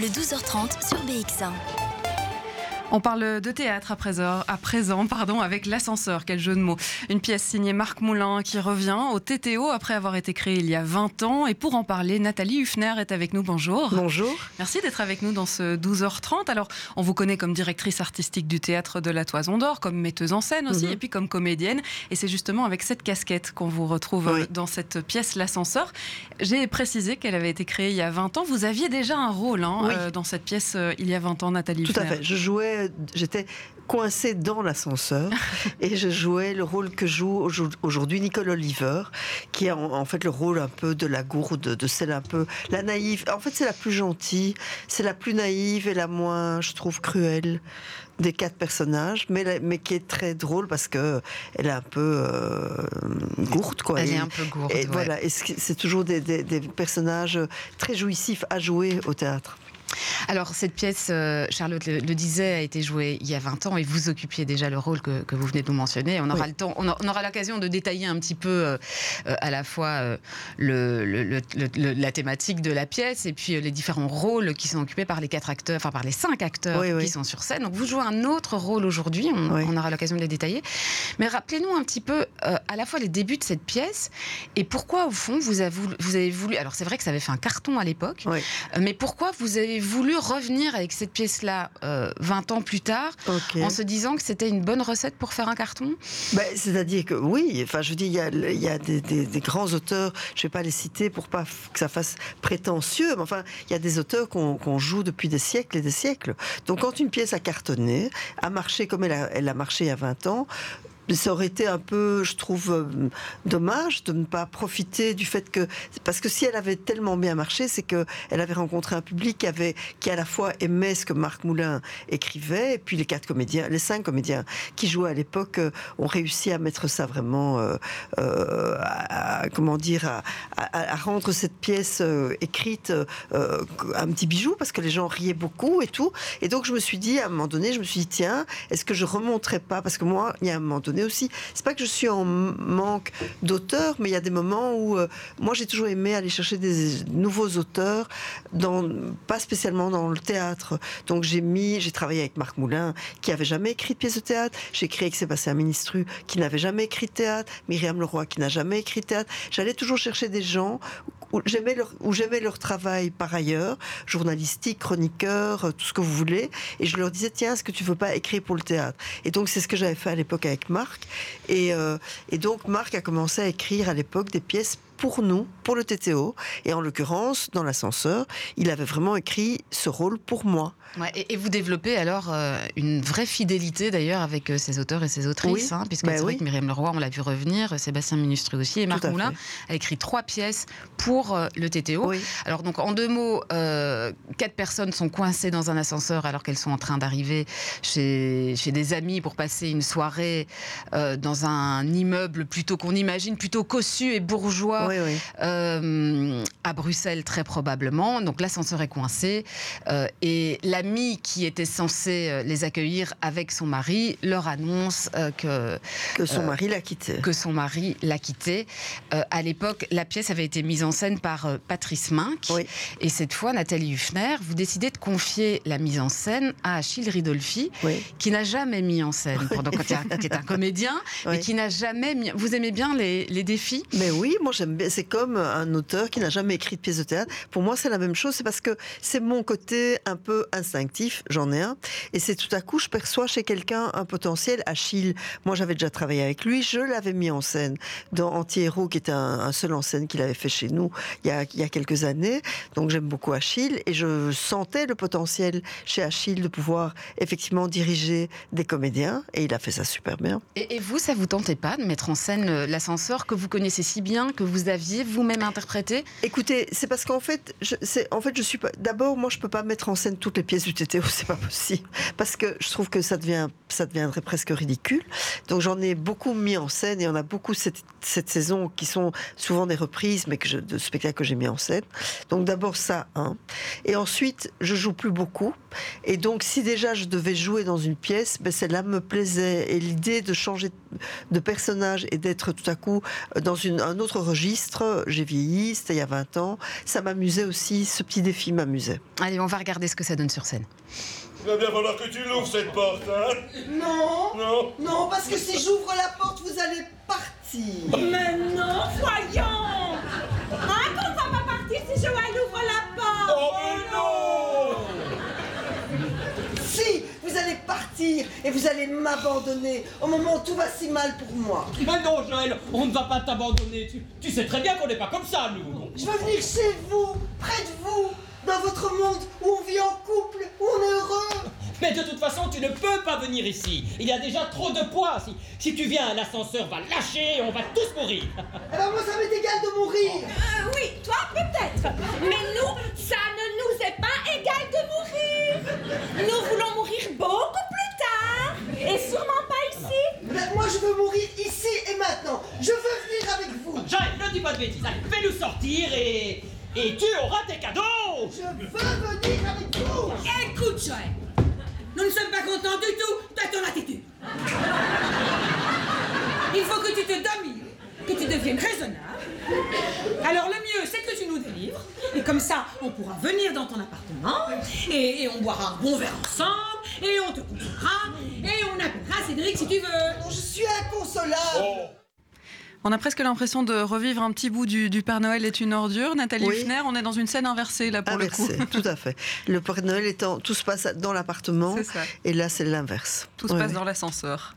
le 12h30 sur BX1. On parle de théâtre à présent, à présent pardon, avec L'Ascenseur, quel jeu de mots. Une pièce signée Marc Moulin qui revient au TTO après avoir été créée il y a 20 ans. Et pour en parler, Nathalie Huffner est avec nous. Bonjour. Bonjour. Merci d'être avec nous dans ce 12h30. Alors, on vous connaît comme directrice artistique du théâtre de la Toison d'Or, comme metteuse en scène aussi, Mhm. et puis comme comédienne. Et c'est justement avec cette casquette qu'on vous retrouve Oui. euh, dans cette pièce L'Ascenseur. J'ai précisé qu'elle avait été créée il y a 20 ans. Vous aviez déjà un rôle hein, Oui. euh, dans cette pièce euh, il y a 20 ans, Nathalie Tout à Huffner. fait. Je jouais, j'étais coincée dans l'ascenseur et je jouais le rôle que joue aujourd- aujourd'hui Nicole Oliver, qui a en, fait le rôle un peu de la gourde, de celle un peu la naïve. En fait, c'est la plus gentille, c'est la plus naïve et la moins, je trouve, cruelle des quatre personnages, mais, mais qui est très drôle parce que elle est un peu euh, gourde, quoi. Elle Et- est un peu gourde. Et ouais. voilà, et c'est c'est toujours des, des- des personnages très jouissifs à jouer au théâtre. Alors, cette pièce, euh, Charlotte le, le disait, a été jouée il y a 20 ans et vous occupiez déjà le rôle que, que vous venez de nous mentionner. On aura Oui. le temps, on, a- on aura l'occasion de détailler un petit peu euh, euh, à la fois euh, le, le- la thématique de la pièce et puis euh, les différents rôles qui sont occupés par les quatre acteurs, enfin par les cinq acteurs Oui, oui. qui sont sur scène. Donc, vous jouez un autre rôle aujourd'hui, on, aura l'occasion de les détailler. Mais rappelez-nous un petit peu à la fois les débuts de cette pièce et pourquoi, au fond, vous avez voulu. Vous avez voulu alors, c'est vrai que ça avait fait un carton à l'époque. Mais pourquoi vous avez voulu revenir avec cette pièce-là euh, 20 ans plus tard en se disant que c'était une bonne recette pour faire un carton Ben, C'est-à-dire que oui, enfin, je dire, il y a, y a des, des- des grands auteurs, je ne vais pas les citer pour pas que ça fasse prétentieux, mais enfin, il y a des auteurs qu'on qu'on joue depuis des siècles et des siècles. Donc quand une pièce a cartonné, a marché comme elle a, elle a marché il y a 20 ans, ça aurait été un peu, je trouve, euh, dommage de ne pas profiter du fait que parce que si elle avait tellement bien marché, c'est que elle avait rencontré un public qui avait qui à la fois aimait ce que Marc Moulin écrivait et puis les quatre comédiens, les cinq comédiens qui jouaient à l'époque euh, ont réussi à mettre ça vraiment, euh, comment dire, à, rendre cette pièce écrite un petit bijou parce que les gens riaient beaucoup et tout. Et donc je me suis dit à un moment donné, je me suis dit tiens, est-ce que je remonterais pas? Parce que moi, il y a un moment donné aussi, c'est pas que je suis en manque d'auteurs, mais il y a des moments où euh, moi j'ai toujours aimé aller chercher des nouveaux auteurs, pas spécialement dans le théâtre. Donc j'ai mis, j'ai travaillé avec Marc Moulin qui avait jamais écrit de pièce de théâtre. J'ai écrit avec Sébastien Ministru qui n'avait jamais écrit de théâtre, Myriam Leroy qui n'a jamais écrit de théâtre. J'allais toujours chercher des gens où j'aimais leur, leur travail par ailleurs, journalistique, chroniqueur, euh, tout ce que vous voulez. Et je leur disais, tiens, est-ce que tu veux pas écrire pour le théâtre? Et donc, c'est ce que j'avais fait à l'époque avec Marc. Et, euh, et donc, Marc a commencé à écrire à l'époque des pièces pour nous, pour le TTO. Et en l'occurrence, dans l'ascenseur, il avait vraiment écrit ce rôle pour moi. Ouais, et, et vous développez alors euh, une vraie fidélité d'ailleurs avec euh, ces auteurs et ces autrices, Oui. hein, puisque Bah c'est vrai oui. que Myriam Leroy, on l'a vu revenir, Sébastien Ministru aussi, et Marc Moulin fait. a écrit trois pièces pour euh, le TTO. Oui. Alors donc en deux mots, euh, quatre personnes sont coincées dans un ascenseur alors qu'elles sont en train d'arriver chez, chez des amis pour passer une soirée euh, dans un immeuble plutôt qu'on imagine plutôt cossu et bourgeois Oui, oui. euh, à Bruxelles très probablement. Donc l'ascenseur est coincé euh, et l'ami qui était censé euh, les accueillir avec son mari leur annonce euh, que Que son mari l'a quitté. que son mari l'a quitté. À l'époque, la pièce avait été mise en scène par Patrice Mink. Oui. Et cette fois, Nathalie Huffner, vous décidez de confier la mise en scène à Achille Ridolfi, qui n'a jamais mis en scène, pendant, qui est un- qui est un comédien, mais qui n'a jamais mis... Vous aimez bien les, les défis? Mais oui, moi j'aime bien. C'est comme un auteur qui n'a jamais écrit de pièce de théâtre. Pour moi, c'est la même chose. C'est parce que c'est mon côté un peu instinctif. J'en ai un. Et c'est tout à coup, je perçois chez quelqu'un un potentiel. Achille, moi j'avais déjà travaillé avec lui. Je l'avais mis en scène dans Anti-Héros, qui était un, seul en scène qu'il avait fait chez nous il y a, il y a quelques années. Donc j'aime beaucoup Achille. Et je sentais le potentiel chez Achille de pouvoir effectivement diriger des comédiens. Et il a fait ça super bien. et, et vous, ça vous tentait pas de mettre en scène euh, l'ascenseur que vous connaissez si bien, que vous vous-même interprété Écoutez, c'est parce qu'en fait, je, en fait, je suis pas. D'abord, moi, je peux pas mettre en scène toutes les pièces du TTO, c'est pas possible, parce que je trouve que ça devient, ça deviendrait presque ridicule. Donc, j'en ai beaucoup mis en scène et on a beaucoup cette, saison qui sont souvent des reprises, mais que je, de spectacles que j'ai mis en scène. Donc, d'abord ça, hein. Et ensuite, je joue plus beaucoup. Et donc, si déjà je devais jouer dans une pièce, ben, celle-là me plaisait. Et l'idée de changer de personnage et d'être tout à coup dans un autre registre j'ai vieilli, c'était il y a 20 ans. Ça m'amusait aussi, ce petit défi m'amusait. Allez, on va regarder ce que ça donne sur scène. Il va bien falloir que tu l'ouvres cette porte, hein Non Non Non, parce que si j'ouvre la porte, vous allez partir. Mais non, voyons Hein, qu'on va pas partir si Joël ouvre la porte Oh mais non Si, vous allez partir et vous allez m'abandonner au moment où tout va si mal pour moi. Mais non, Joël, on ne va pas t'abandonner. Tu, tu sais très bien qu'on n'est pas comme ça, nous. Je veux venir chez vous, près de vous, dans votre monde où on vit en couple, où on est heureux. Mais de toute façon, tu ne peux pas venir ici. Il y a déjà trop de poids. Si, si tu viens, l'ascenseur va lâcher et on va tous mourir. Eh ben moi, ça m'est égal de mourir. Euh, Oui, toi peut-être. Mais nous, ça ne nous est pas égal de mourir. Nous voulons mourir beaucoup plus tard. Et sûrement pas ici. Ben, moi, je veux mourir ici et maintenant. Je veux venir avec vous. Joël, ne dis pas de bêtises. Allez, fais-nous sortir et... Et tu auras tes cadeaux Je veux venir avec vous. Écoute, Joël. Nous ne sommes pas contents du tout de ton attitude. Il faut que tu te domines, que tu deviennes raisonnable. Alors le mieux, c'est que tu nous délivres. Et comme ça, on pourra venir dans ton appartement. Et, et on boira un bon verre ensemble. Et on te couchera. Et on appellera Cédric si tu veux. Je suis inconsolable. Oh On a presque l'impression de revivre un petit bout du, du Père Noël est une ordure. Nathalie Oui. Huffner, on est dans une scène inversée là pour Inversé, le coup. tout à fait. Le Père Noël étant, tout se passe dans l'appartement, et là c'est l'inverse. Tout se passe dans l'ascenseur.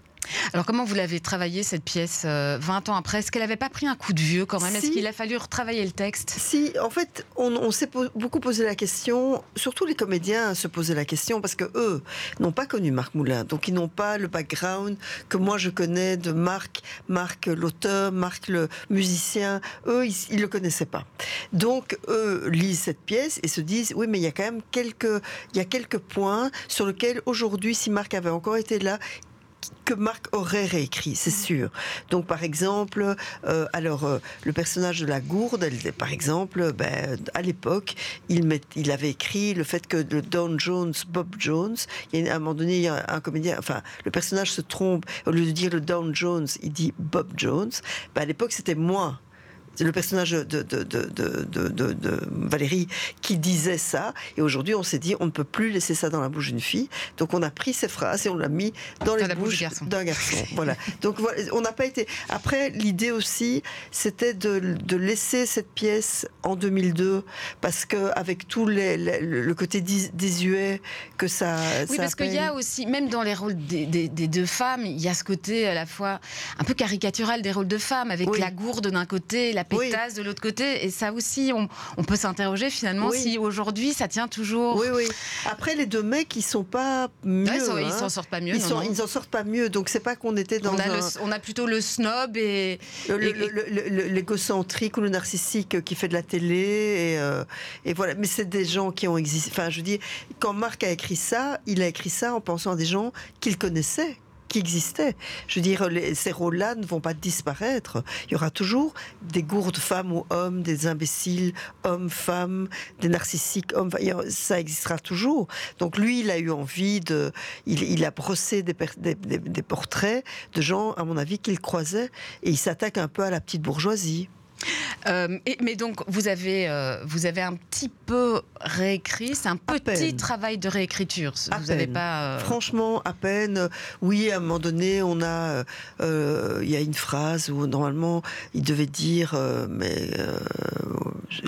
Alors, comment vous l'avez travaillé, cette pièce, euh, 20 ans après? Est-ce qu'elle n'avait pas pris un coup de vieux quand même? Est-ce qu'il a fallu retravailler le texte? Si, en fait, on, on s'est po- beaucoup posé la question, surtout les comédiens se posaient la question, parce que eux n'ont pas connu Marc Moulin, donc ils n'ont pas le background que moi je connais de Marc, Marc l'auteur, Marc le musicien, eux ils, ils le connaissaient pas. Donc eux lisent cette pièce et se disent, oui mais il y a quand même quelques, il y a quelques points sur lesquels aujourd'hui, si Marc avait encore été là, que Marc aurait réécrit, c'est sûr. Donc, par exemple, euh, alors euh, le personnage de la gourde, elle, par exemple, ben, à l'époque, il, met- il avait écrit le fait que le Don Jones, Bob Jones, il y a, à un moment donné, il y a un comédien, enfin, le personnage se trompe, au lieu de dire le Don Jones, il dit Bob Jones. Ben, à l'époque, c'était moi. Le personnage de, de, de, de, Valérie qui disait ça. Et aujourd'hui, on s'est dit, on ne peut plus laisser ça dans la bouche d'une fille. Donc, on a pris ces phrases et on l'a mis dans, les la bouche du bouches garçon. d'un garçon. voilà. Donc, on n'a pas été. Après, l'idée aussi, c'était de, de laisser cette pièce en 2002 parce que avec tout les, les- le côté désuet que ça. Oui, ça parce qu'il y a aussi, même dans les rôles des, des- des deux femmes, il y a ce côté à la fois un peu caricatural des rôles de femmes, avec Oui. la gourde d'un côté, la Pétasse de l'autre côté. Et ça aussi, on, on peut s'interroger finalement Oui. si aujourd'hui ça tient toujours. Oui, oui. Après, les deux mecs, ils sont pas mieux. Ouais, ils s'en- hein. s'en sortent pas mieux. Ils non, sortent pas mieux. Donc, c'est pas qu'on était dans on, a un. le- on a plutôt le snob et. L'égocentrique ou le narcissique qui fait de la télé et, euh, et voilà mais c'est des gens qui ont existé enfin je dire quand Marc a écrit ça il a écrit ça en pensant à des gens qu'il connaissait qui existaient. Je veux dire, les- ces rôles-là ne vont pas disparaître. Il y aura toujours des gourdes femmes ou hommes, des imbéciles hommes, femmes, des narcissiques hommes. Ça existera toujours. Donc lui, il a eu envie de... Il, a brossé des- des portraits de gens, à mon avis, qu'il croisait. Et il s'attaque un peu à la petite bourgeoisie. Euh, et- mais donc, vous avez, euh, vous avez un petit peu réécrit, c'est un À petit peine. travail de réécriture. À vous n'avez pas. euh, Franchement, à peine. Oui, à un moment donné, on a, il y a une phrase où normalement il devait dire, mais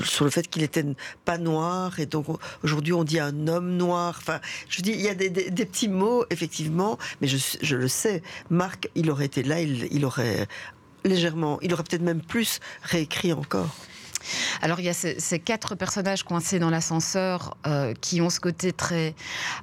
sur le fait qu'il était pas noir, et donc aujourd'hui on dit un homme noir. Enfin, je dis, il y a des, des- des petits mots effectivement, mais je, je le sais. Marc, il aurait été là, il, il aurait légèrement, il aurait peut-être même plus réécrit encore. Alors, il y a ces, ces quatre personnages coincés dans l'ascenseur euh, qui ont ce côté très.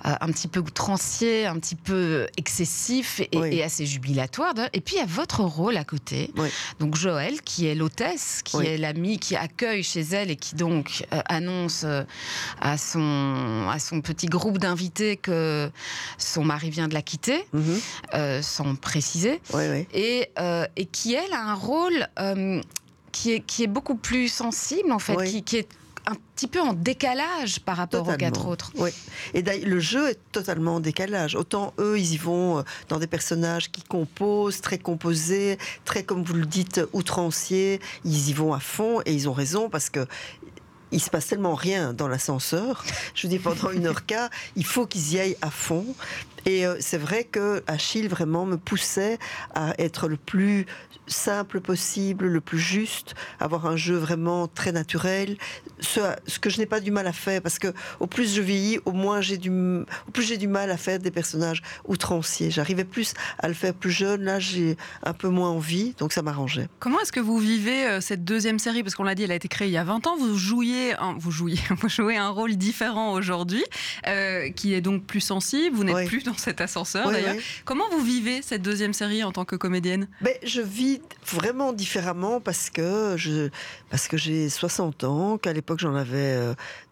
euh, un petit peu outrancier, un petit peu excessif et, Oui. et assez jubilatoire. Et puis, il y a votre rôle à côté. Oui. Donc, Joël, qui est l'hôtesse, qui Oui. est l'amie qui accueille chez elle et qui donc euh, annonce à, son, à son petit groupe d'invités que son mari vient de la quitter, Mhm. sans préciser et, et qui, elle, a un rôle qui, est, qui est beaucoup plus sensible, en fait, Oui. qui, qui est un petit peu en décalage par rapport aux quatre autres. Oui. Et le jeu est totalement en décalage. Autant eux, ils y vont euh, dans des personnages qui composent, très composés, très, comme vous le dites, outranciers. Ils y vont à fond et ils ont raison parce que il se passe tellement rien dans l'ascenseur. Je vous dis, pendant une heure quart, il faut qu'ils y aillent à fond. Et euh, c'est vrai que Achille vraiment me poussait à être le plus simple possible, le plus juste, avoir un jeu vraiment très naturel, ce, ce que je n'ai pas du mal à faire parce que au plus je vieillis, au moins j'ai du, au plus j'ai du mal à faire des personnages outranciers. J'arrivais plus à le faire plus jeune, là j'ai un peu moins envie, donc ça m'arrangeait. Comment est-ce que vous vivez euh, cette deuxième série? Parce qu'on l'a dit, elle a été créée il y a 20 ans. Vous jouiez, un, vous jouiez, vous jouez un rôle différent aujourd'hui, euh, qui est donc plus sensible. Vous n'êtes plus dans cet ascenseur d'ailleurs. Comment vous vivez cette deuxième série en tant que comédienne? Ben, je vis vraiment différemment parce que je parce que j'ai 60 ans, qu'à l'époque j'en avais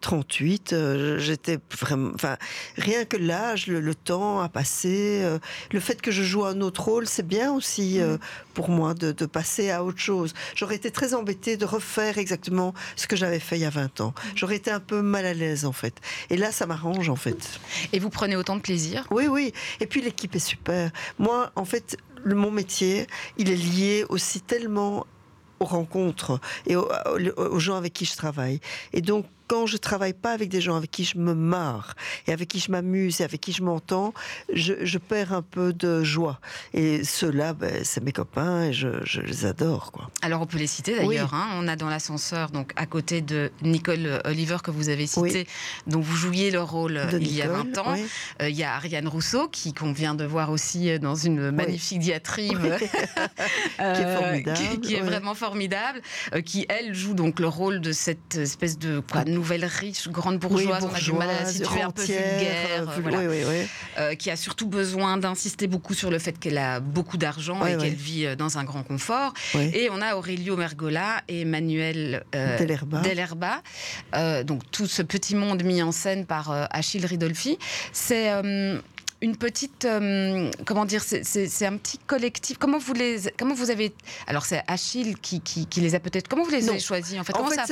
38. Euh, euh, j'étais vraiment, enfin rien que l'âge, le, temps a passé. Euh, le fait que je joue un autre rôle, c'est bien aussi mm. pour moi de, de, passer à autre chose. J'aurais été très embêtée de refaire exactement ce que j'avais fait il y a 20 ans. Mm. J'aurais été un peu mal à l'aise en fait. Et là, ça m'arrange en fait. Et vous prenez autant de plaisir? Oui, oui. Et puis l'équipe est super. Moi, en fait, mon métier, il est lié aussi tellement aux rencontres et aux, aux, gens avec qui je travaille. Et donc, quand je travaille pas avec des gens avec qui je me marre et avec qui je m'amuse et avec qui je m'entends, je, perds un peu de joie. Et ceux-là, ben, c'est mes copains et je, les adore. Quoi. Alors on peut les citer d'ailleurs. Hein. On a dans l'ascenseur, donc à côté de Nicole Oliver que vous avez cité, dont vous jouiez le rôle euh, il y a 20 ans. Euh, il y a Ariane Rousseau qui qu'on vient de voir aussi euh, dans une magnifique diatribe qui est formidable, qui, est vraiment formidable, qui elle joue donc le rôle de cette espèce de quoi, nouvelle riche, grande bourgeoise, on a du mal à un peu vulgaire, euh, euh, qui a surtout besoin d'insister beaucoup sur le fait qu'elle a beaucoup d'argent et qu'elle vit euh, dans un grand confort. Et on a Aurelio Mergola et Emmanuel Delerba. donc tout ce petit monde mis en scène par Achille Ridolfi. C'est une petite, euh, comment dire, c'est un petit collectif. Comment vous les, comment vous avez, alors c'est Achille qui, qui, les a peut-être. Comment vous les avez choisis en fait? Comment ça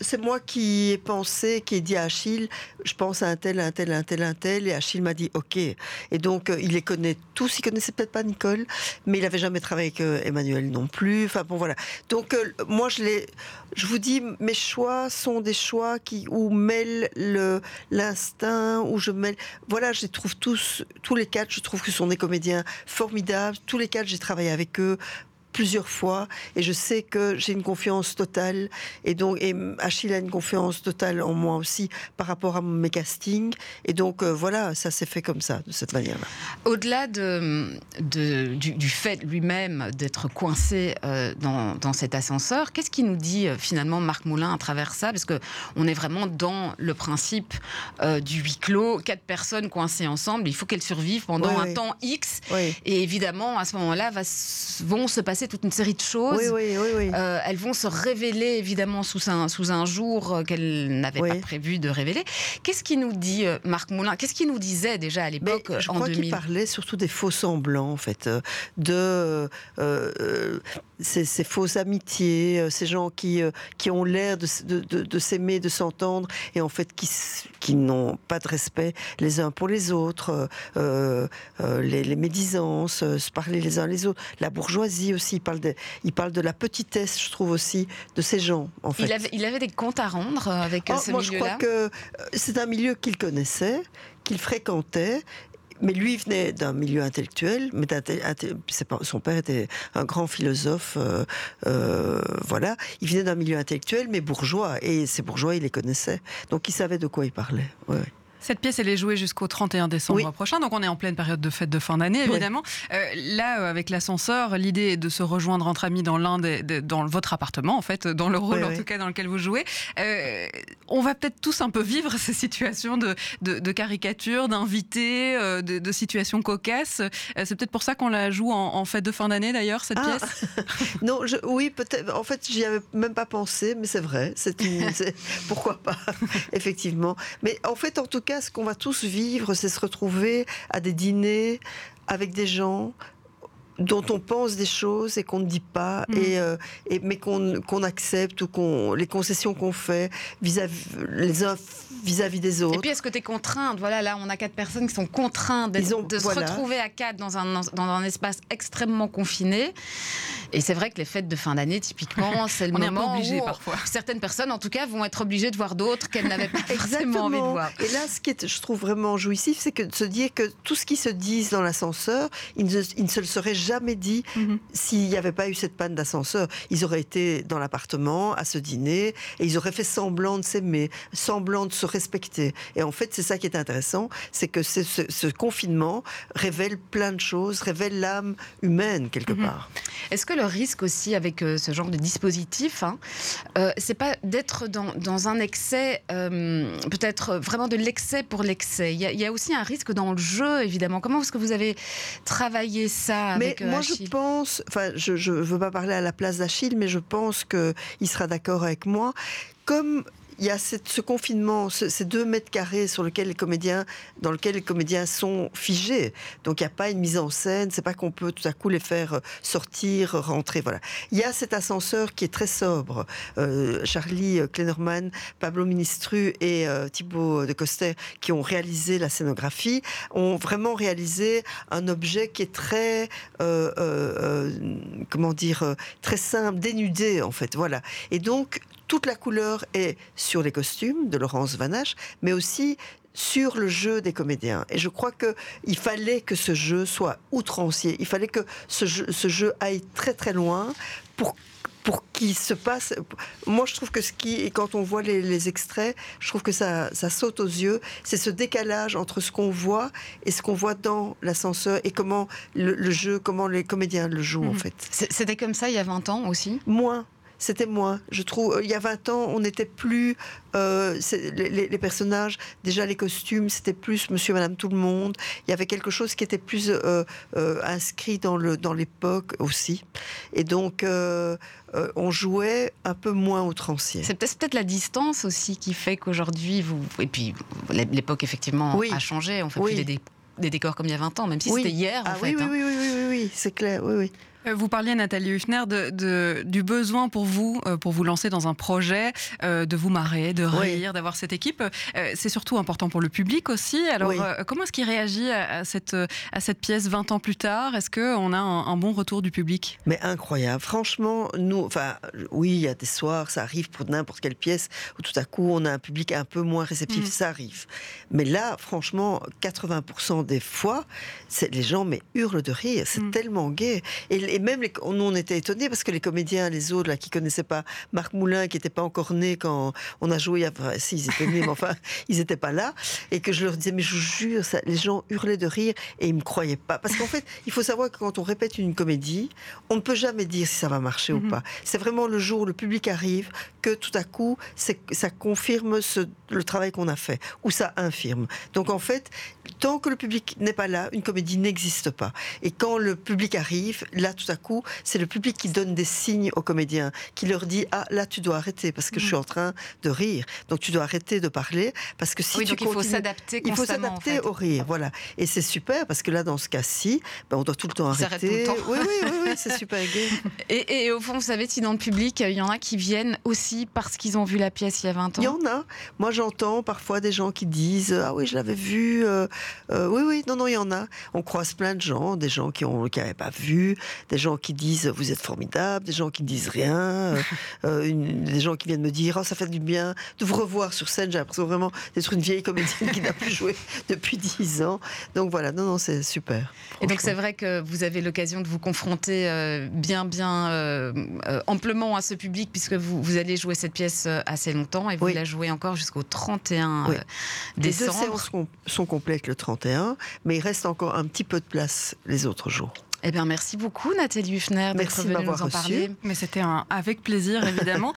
C'est moi qui ai pensé, qui ai dit à Achille, je pense à un tel, un tel, un tel, un tel, et Achille m'a dit OK. Et donc euh, il les connaît tous. Il connaissait peut-être pas Nicole, mais il avait jamais travaillé avec euh, Emmanuel non plus. Enfin bon voilà. Donc moi je les, je vous dis, mes choix sont des choix qui où mêlent le l'instinct, où je mêle. Voilà, je les trouve tous tous, les quatre, je trouve que ce sont des comédiens formidables. Tous les quatre, j'ai travaillé avec eux plusieurs fois et je sais que j'ai une confiance totale et donc et Achille a une confiance totale en moi aussi par rapport à mes castings et donc euh, voilà ça s'est fait comme ça de cette manière-là. Au-delà de, du, fait lui-même d'être coincé euh, dans, dans, cet ascenseur, qu'est-ce qui nous dit euh, finalement Marc Moulin à travers ça? Parce que on est vraiment dans le principe du huis clos, quatre personnes coincées ensemble, il faut qu'elles survivent pendant un temps X et évidemment à ce moment-là vont se passer toute une série de choses. Oui, oui, euh, elles vont se révéler évidemment sous un, sous un jour euh, qu'elles n'avaient pas prévu de révéler. Qu'est-ce qui nous dit euh, Marc Moulin Qu'est-ce qu'il nous disait déjà à l'époque Je crois qu'il parlait surtout des faux semblants en fait, de ces, fausses amitiés, ces gens qui, qui ont l'air de, de, de, s'aimer, de s'entendre et en fait qui, qui n'ont pas de respect les uns pour les autres, les, les médisances, se parler les uns les autres, la bourgeoisie aussi il parle, de, il parle de la petitesse, je trouve aussi, de ces gens. En fait. il, avait, il avait des comptes à rendre avec oh, ce moi, milieu-là Moi, je crois que euh, c'est un milieu qu'il connaissait, qu'il fréquentait, mais lui venait d'un milieu intellectuel, mais son père était un grand philosophe, euh, euh, voilà. Il venait d'un milieu intellectuel, mais bourgeois, et ces bourgeois, il les connaissait, donc il savait de quoi il parlait. Ouais. Cette pièce, elle est jouée jusqu'au 31 décembre prochain, donc on est en pleine période de fête de fin d'année, évidemment. Euh, là, euh, avec l'ascenseur, l'idée est de se rejoindre entre amis dans l'un des, dans votre appartement, en fait, dans le rôle en tout cas dans lequel vous jouez. Euh, on va peut-être tous un peu vivre ces situations de, de, caricature, d'invités, de, situations cocasses. C'est peut-être pour ça qu'on la joue en, fête de fin d'année, d'ailleurs, cette ah. pièce. non, oui, peut-être. En fait, j'y avais même pas pensé, mais c'est vrai. C'est pourquoi pas, effectivement. Mais en fait, en tout cas ce qu'on va tous vivre, c'est se retrouver à des dîners avec des gens dont on pense des choses et qu'on ne dit pas, Mm. et, euh, et- mais qu'on accepte ou qu'on les concessions qu'on fait vis-à-vis les uns vis-à-vis des Et autres. puis, est-ce que tu es contrainte? Voilà, là, on a quatre personnes qui sont contraintes ont- de se retrouver à quatre dans un, dans un espace extrêmement confiné. Et c'est vrai que les fêtes de fin d'année, typiquement, c'est le On est un peu moment où parfois. certaines personnes, en tout cas, vont être obligées de voir d'autres qu'elles n'avaient pas forcément envie de voir. Et là, ce qui est, je trouve vraiment jouissif, c'est que de se dire que tout ce qui se dit dans l'ascenseur, il ne, se le serait jamais dit Mhm. s'il n'y avait pas eu cette panne d'ascenseur. Ils auraient été dans l'appartement à ce dîner et ils auraient fait semblant de s'aimer, semblant de se respecter. Et en fait, c'est ça qui est intéressant, c'est que ce, ce confinement révèle plein de choses, révèle l'âme humaine quelque Mhm. part. Est-ce que le risque aussi avec euh, ce genre de dispositif, hein, euh, c'est pas d'être dans, dans un excès, euh, peut-être vraiment de l'excès pour l'excès il y, a, il y a aussi un risque dans le jeu, évidemment. Comment est-ce que vous avez travaillé ça Mais avec euh, moi, je pense, enfin, je ne veux pas parler à la place d'Achille, mais je pense qu'il sera d'accord avec moi. Comme il y a ce confinement, ce- ces deux mètres carrés sur lequel les comédiens, dans lesquels les comédiens sont figés. Donc il n'y a pas une mise en scène, c'est pas qu'on peut tout à coup les faire sortir, rentrer. Voilà. Il y a cet ascenseur qui est très sobre. Euh, Charlie Kleinerman, Pablo Ministru et euh, Thibaut de Coster, qui ont réalisé la scénographie, ont vraiment réalisé un objet qui est très, euh, euh, euh, comment dire, euh, très simple, dénudé en fait. Voilà. Et donc toute la couleur est sur les costumes de Laurence Vanache, mais aussi sur le jeu des comédiens. Et je crois que il fallait que ce jeu soit outrancier. Il fallait que ce jeu, ce jeu aille très très loin pour pour qu'il se passe. Moi, je trouve que ce qui, et quand on voit les, les extraits, je trouve que ça, ça saute aux yeux. C'est ce décalage entre ce qu'on voit et ce qu'on voit dans l'ascenseur et comment le, le jeu, comment les comédiens le jouent en Mhm. fait. C'était comme ça il y a 20 ans aussi? Moins. C'était moins. Je trouve, il y a 20 ans, on n'était plus. euh, les, personnages, déjà les costumes, c'était plus monsieur, madame, tout le monde. Il y avait quelque chose qui était plus euh, euh, inscrit dans l'époque aussi. Et donc, euh, euh, on jouait un peu moins outrancier. C'est peut-être peut-être la distance aussi qui fait qu'aujourd'hui, vous. Et puis, l'époque, effectivement, Oui. a changé. On fait Oui. plus des, des décors comme il y a 20 ans, même si Oui. c'était hier, en Ah fait. oui, oui, hein. oui, oui, oui, oui, oui, c'est clair. Oui, oui. Euh, Vous parliez, Nathalie Huffner, de, de- du besoin pour vous, euh, pour vous lancer dans un projet, euh, de vous marrer, de Oui. rire, d'avoir cette équipe. Euh, c'est surtout important pour le public aussi. Alors, Oui. euh, comment est-ce qu'il réagit à, à cette, à cette pièce 20 ans plus tard? Est-ce qu'on a un, un bon retour du public? Mais incroyable. Franchement, nous, enfin, oui, il y a des soirs, ça arrive pour n'importe quelle pièce où tout à coup on a un public un peu moins réceptif, Mhm. ça arrive. Mais là, franchement, 80% des fois, les gens mais hurlent de rire. C'est Mhm. tellement gai. Et, et même les, nous, on était étonnés parce que les comédiens, les autres là qui connaissaient pas Marc Moulin, qui n'était pas encore né quand on a joué. Si ils étaient nés, mais enfin, ils n'étaient pas là. Et que je leur disais, mais je vous jure, ça, les gens hurlaient de rire et ils me croyaient pas. Parce qu'en fait, il faut savoir que quand on répète une comédie, on ne peut jamais dire si ça va marcher Mhm. ou pas. C'est vraiment le jour où le public arrive que tout à coup, ça confirme ce- le travail qu'on a fait, ou ça infirme. Donc en fait, tant que le public n'est pas là, une comédie n'existe pas. Et quand le public arrive, là tout à coup, c'est le public qui donne des signes aux comédiens, qui leur dit ah là tu dois arrêter parce que je suis en train de rire. Donc tu dois arrêter de parler parce que si oui, tu donc il faut s'adapter il faut en s'adapter fait. au rire, voilà. Et c'est super parce que là, dans ce cas-ci, ben, on doit tout le temps tout arrêter. le temps. Oui, oui, oui, oui, c'est super. Et, et au fond, vous savez, si dans le public, il y en a qui viennent aussi parce qu'ils ont vu la pièce il y a 20 ans. Il y en a. Moi, j'entends parfois des gens qui disent Ah oui, je l'avais vu. euh, euh, oui, oui, non, non, il y en a. On croise plein de gens, des gens qui n'avaient qui pas vu, des gens qui disent Vous êtes formidable, des gens qui disent rien, euh, euh, une- des gens qui viennent me dire Oh, ça fait du bien de vous revoir sur scène. J'ai l'impression vraiment d'être une vieille comédienne qui n'a plus joué depuis 10 ans. Donc voilà, non, non, c'est super. Et donc c'est vrai que vous avez l'occasion de vous confronter euh, bien, bien euh, amplement à ce public puisque vous, vous allez jouer cette pièce assez longtemps et vous Oui. la jouez encore jusqu'au 31 Oui. euh, Les deux décembre. séances sont complètes le 31, mais il reste encore un petit peu de place les autres jours. Eh bien, merci beaucoup Nathalie Huffner d'être Merci de venue nous en parler. Mais c'était un- avec plaisir, évidemment.